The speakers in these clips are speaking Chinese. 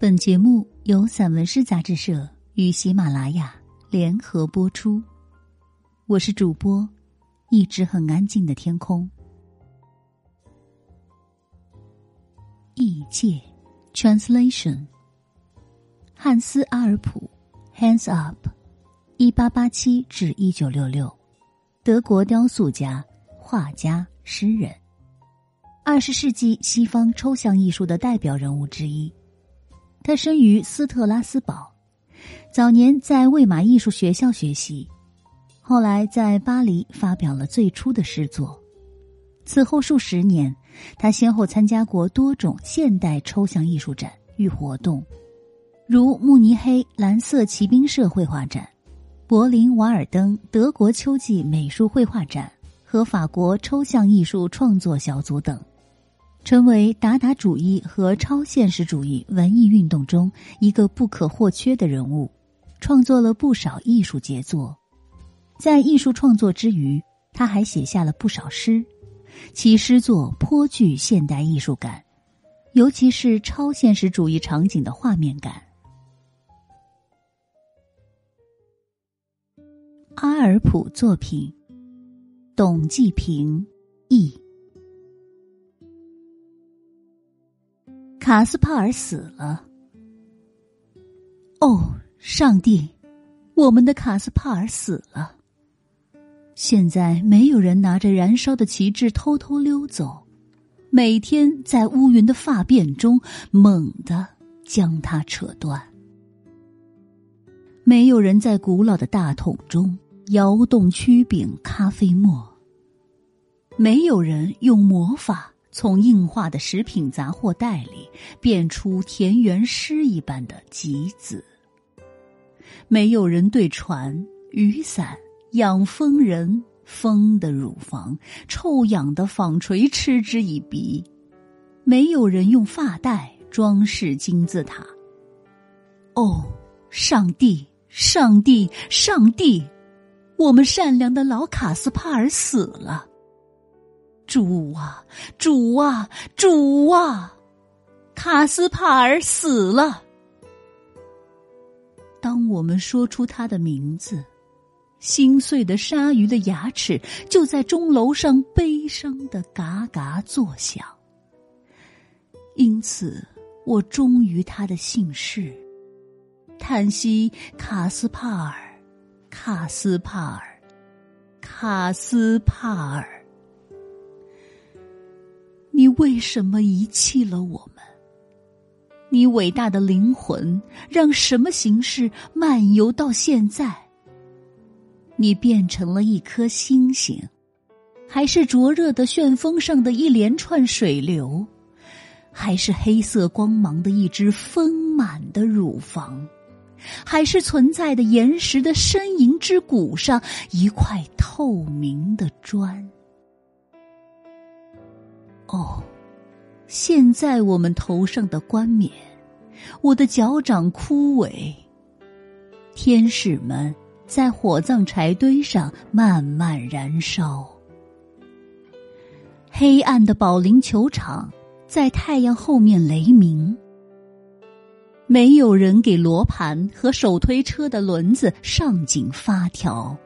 本节目由散文诗杂志社与喜马拉雅联合播出。我是主播，一直很安静的天空。异界，Translation。汉斯·阿尔普，Hands Up，一八八七至一九六六，德国雕塑家、画家、诗人，二十世纪西方抽象艺术的代表人物之一。他生于斯特拉斯堡，早年在魏玛艺术学校学习，后来在巴黎发表了最初的诗作。此后数十年，他先后参加过多种现代抽象艺术展与活动，如慕尼黑蓝色骑兵社绘画展、柏林瓦尔登德国秋季美术绘画展和法国抽象艺术创作小组等。成为达达主义和超现实主义文艺运动中一个不可或缺的人物，创作了不少艺术杰作。在艺术创作之余，他还写下了不少诗，其诗作颇具现代艺术感，尤其是超现实主义场景的画面感。阿尔普作品，董继平译。卡斯帕尔死了。哦，上帝，我们的卡斯帕尔死了。现在没有人拿着燃烧的旗帜偷偷溜走，每天在乌云的发辫中猛地将它扯断。没有人在古老的大桶中摇动曲柄咖啡沫。没有人用魔法。从硬化的食品杂货袋里变出田园诗一般的集子。没有人对船、雨伞、养蜂人、蜂的乳房、臭氧的纺锤嗤之以鼻。没有人用发带装饰金字塔。哦，上帝，上帝，上帝！我们善良的老卡斯帕尔死了。主啊，主啊，主啊！卡斯帕尔死了。当我们说出他的名字，心碎的鲨鱼的牙齿就在钟楼上悲伤的嘎嘎作响。因此，我忠于他的姓氏，叹息卡斯帕尔，卡斯帕尔，卡斯帕尔。你为什么遗弃了我们？你伟大的灵魂让什么形式漫游到现在？你变成了一颗星星，还是灼热的旋风上的一连串水流，还是黑色光芒的一只丰满的乳房，还是存在的岩石的呻吟之谷上一块透明的砖？哦，现在我们头上的冠冕，我的脚掌枯萎。天使们在火葬柴堆上慢慢燃烧。黑暗的保龄球场在太阳后面雷鸣。没有人给罗盘和手推车的轮子上紧发条。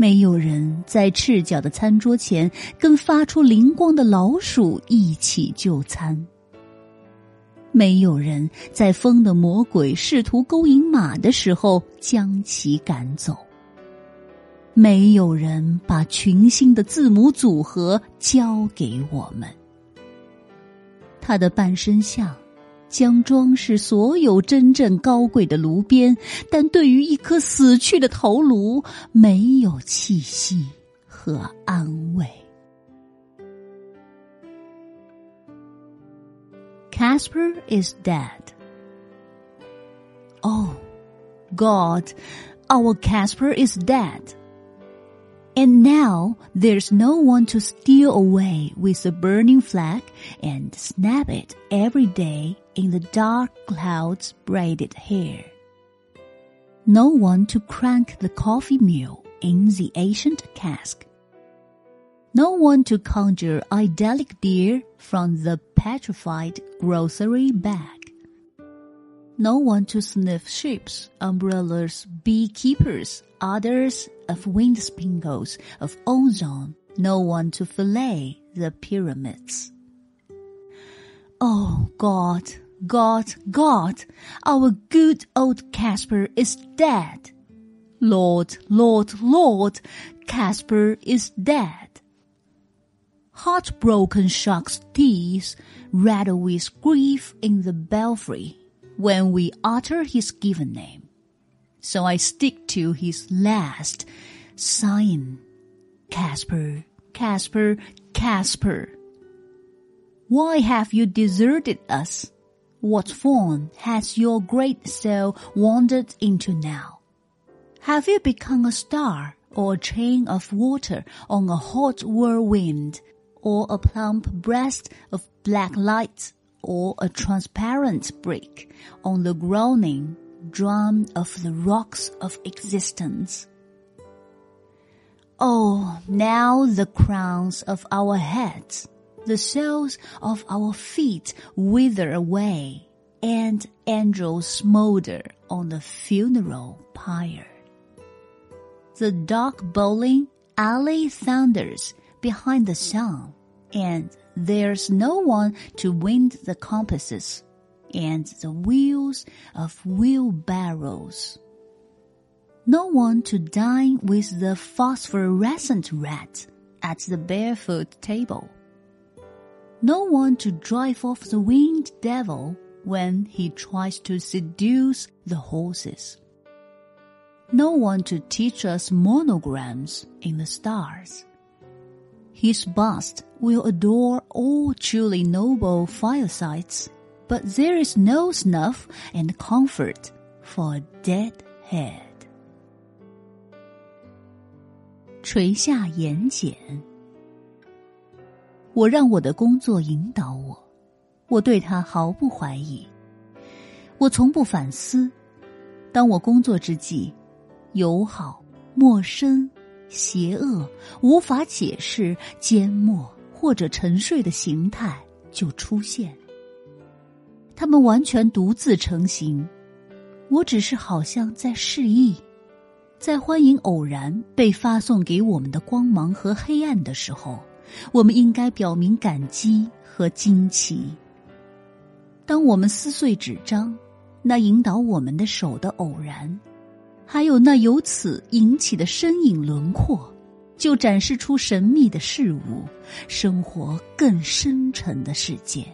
没有人在赤脚的餐桌前跟发出灵光的老鼠一起就餐。没有人在风的魔鬼试图勾引马的时候将其赶走。没有人把群星的字母组合交给我们。他的半身像。将装饰所有真正高贵的炉边，但对于一颗死去的头颅，没有气息和安慰。Casper is dead. Oh, God, our Casper is dead. And now there's no one to steal away with a burning flag and snap it every day in the dark clouds braided hair. No one to crank the coffee mill in the ancient cask. No one to conjure idyllic deer from the petrified grocery bag. no one to sniff ships, umbrellas, beekeepers, others of wind spingles, of ozone, no one to fillet the pyramids. Oh God, God, God, our good old Casper is dead. Lord, Lord, Lord, Casper is dead. Heartbroken sharks' teeth rattle with grief in the belfry when we utter his given name. So I stick to his last, sighing, Casper, Casper, Casper. Why have you deserted us? What form has your great soul wandered into now? Have you become a star or a chain of water on a hot whirlwind or a plump breast of black light or a transparent brick on the groaning drum of the rocks of existence. Oh, now the crowns of our heads, the soles of our feet wither away, and angels smolder on the funeral pyre. The dark bowling alley thunders behind the sun, and there's no one to wind the compasses and the wheels of wheelbarrows. No one to dine with the phosphorescent rat at the barefoot table No one to drive off the winged devil when he tries to seduce the horses. No one to teach us monograms in the stars. His bust will adore all truly noble firesides, but there is no snuff and comfort for a dead head. 垂下眼睑， 我让我的工作引导我，我对他毫不怀疑，我从不反思。当我工作之际，友好、陌生、邪恶、无法解释、缄默或者沉睡的形态就出现。他们完全独自成型，我只是好像在示意。在欢迎偶然被发送给我们的光芒和黑暗的时候，我们应该表明感激和惊奇。当我们撕碎纸张，那引导我们的手的偶然，还有那由此引起的身影轮廓，就展示出神秘的事物，生活更深沉的世界。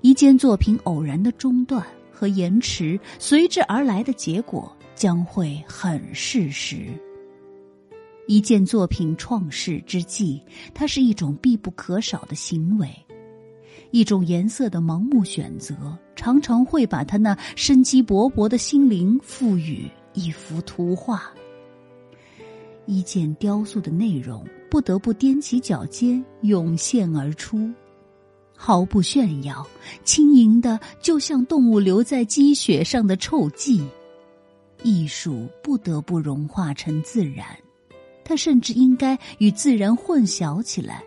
一件作品偶然的中断和延迟，随之而来的结果。将会很事实。一件作品创世之际，它是一种必不可少的行为，一种颜色的盲目选择，常常会把他那生机勃勃的心灵赋予一幅图画。一件雕塑的内容不得不踮起脚尖涌现而出，毫不炫耀，轻盈的，就像动物留在积雪上的臭迹。艺术不得不融化成自然，它甚至应该与自然混淆起来。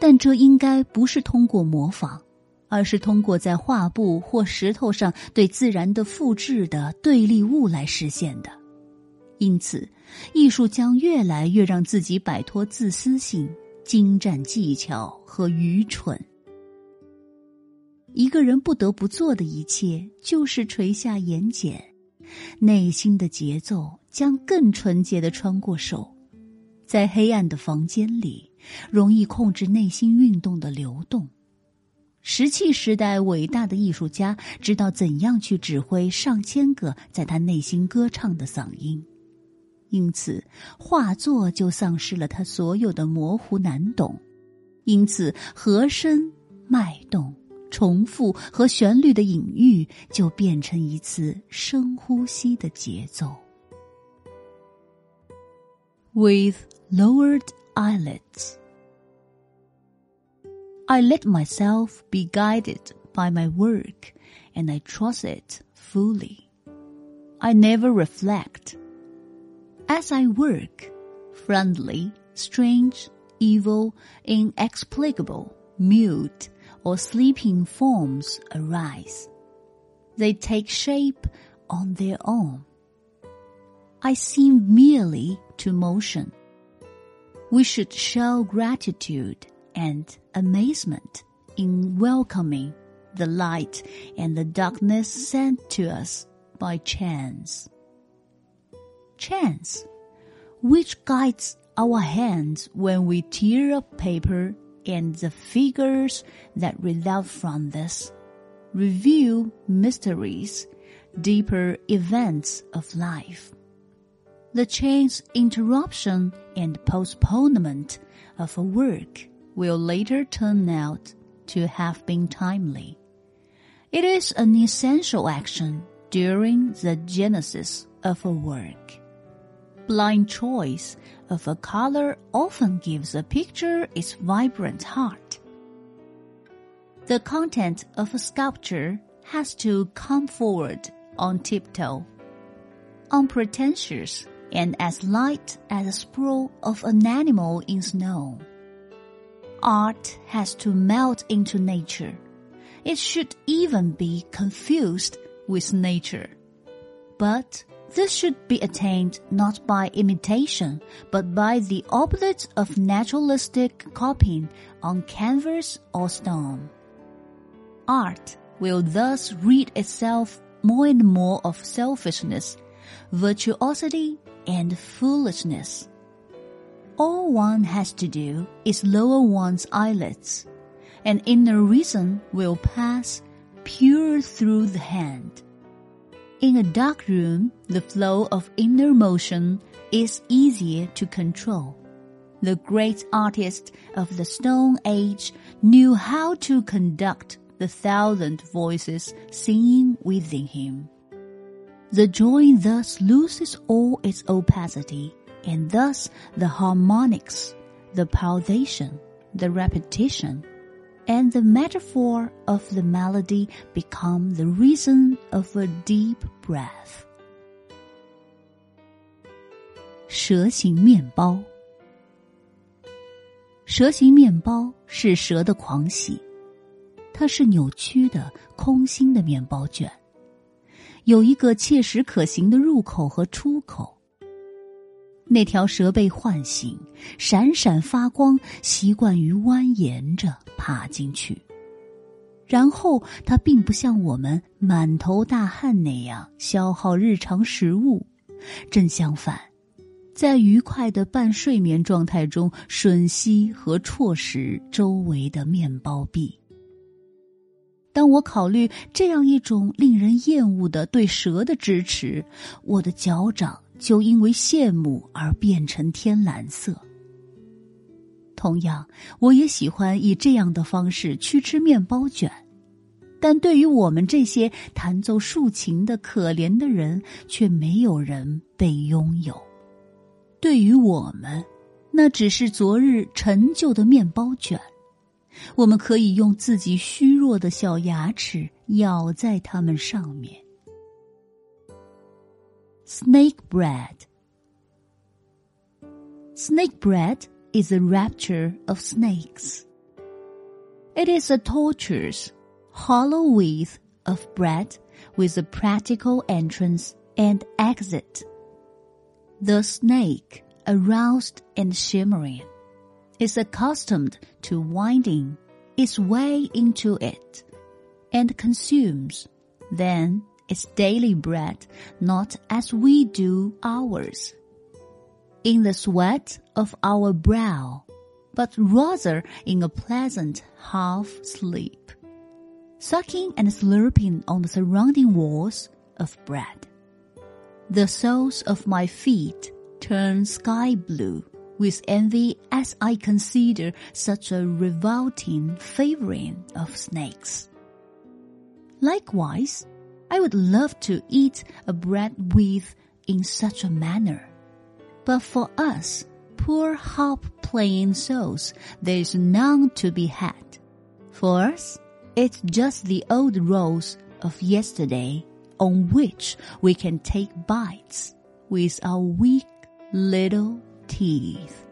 但这应该不是通过模仿，而是通过在画布或石头上对自然的复制的对立物来实现的。因此，艺术将越来越让自己摆脱自私性、精湛技巧和愚蠢。一个人不得不做的一切，就是垂下眼睑。内心的节奏将更纯洁的穿过手，在黑暗的房间里，容易控制内心运动的流动。石器时代伟大的艺术家知道怎样去指挥上千个在他内心歌唱的嗓音，因此画作就丧失了他所有的模糊难懂，因此和声脉动。重复和旋律的隐喻，就变成一次深呼吸的节奏。With lowered eyelids, I let myself be guided by my work, and I trust it fully. I never reflect. As I work, friendly, strange, evil, inexplicable, mute or sleeping forms arise. they take shape on their own. I seem merely to motion. We should show gratitude and amazement in welcoming the light and the darkness sent to us by chance. Chance, which guides our hands when we tear up paper and the figures that result from this reveal mysteries, deeper events of life. The chance interruption and postponement of a work will later turn out to have been timely. It is an essential action during the genesis of a work. Blind choice of a color often gives a picture its vibrant heart. The content of a sculpture has to come forward on tiptoe, unpretentious and as light as a sprawl of an animal in snow. Art has to melt into nature. It should even be confused with nature. But this should be attained not by imitation, but by the opposite of naturalistic copying on canvas or stone. Art will thus rid itself more and more of selfishness, virtuosity, and foolishness. All one has to do is lower one's eyelids, and inner reason will pass pure through the hand. In a dark room, the flow of inner motion is easier to control. The great artist of the Stone Age knew how to conduct the thousand voices singing within him. The joy thus loses all its opacity, and thus the harmonics, the pulsation, the repetition, and the metaphor of the melody become the reason of a deep breath. 蛇形面包，蛇形面包是蛇的狂喜。它是扭曲的、空心的面包卷， 有一个切实可行的入口和出口。那条蛇被唤醒，闪闪发光，习惯于蜿蜒着爬进去。然后，它并不像我们满头大汗那样消耗日常食物，正相反，在愉快的半睡眠状态中吮吸和啜食周围的面包壁。当我考虑这样一种令人厌恶的对蛇的支持，我的脚掌就因为羡慕而变成天蓝色。同样，我也喜欢以这样的方式去吃面包卷，但对于我们这些弹奏竖琴的可怜的人，却没有人被拥有。对于我们，那只是昨日陈旧的面包卷。我们可以用自己虚弱的小牙齿咬在它们上面。Snake bread. Snake bread is a rapture of snakes. It is a tortuous, hollow wreath of bread with a practical entrance and exit. The snake, aroused and shimmering, is accustomed to winding its way into it and consumes then its daily bread not as we do ours in the sweat of our brow, but rather in a pleasant half sleep, sucking and slurping on the surrounding walls of bread. The soles of my feet turn sky blue with envy as I consider such a revolting favoring of snakes. Likewise, I would love to eat a bread with in such a manner. But for us, poor harp playing souls, there is none to be had. For us, it's just the old rolls of yesterday on which we can take bites with our weak little teeth.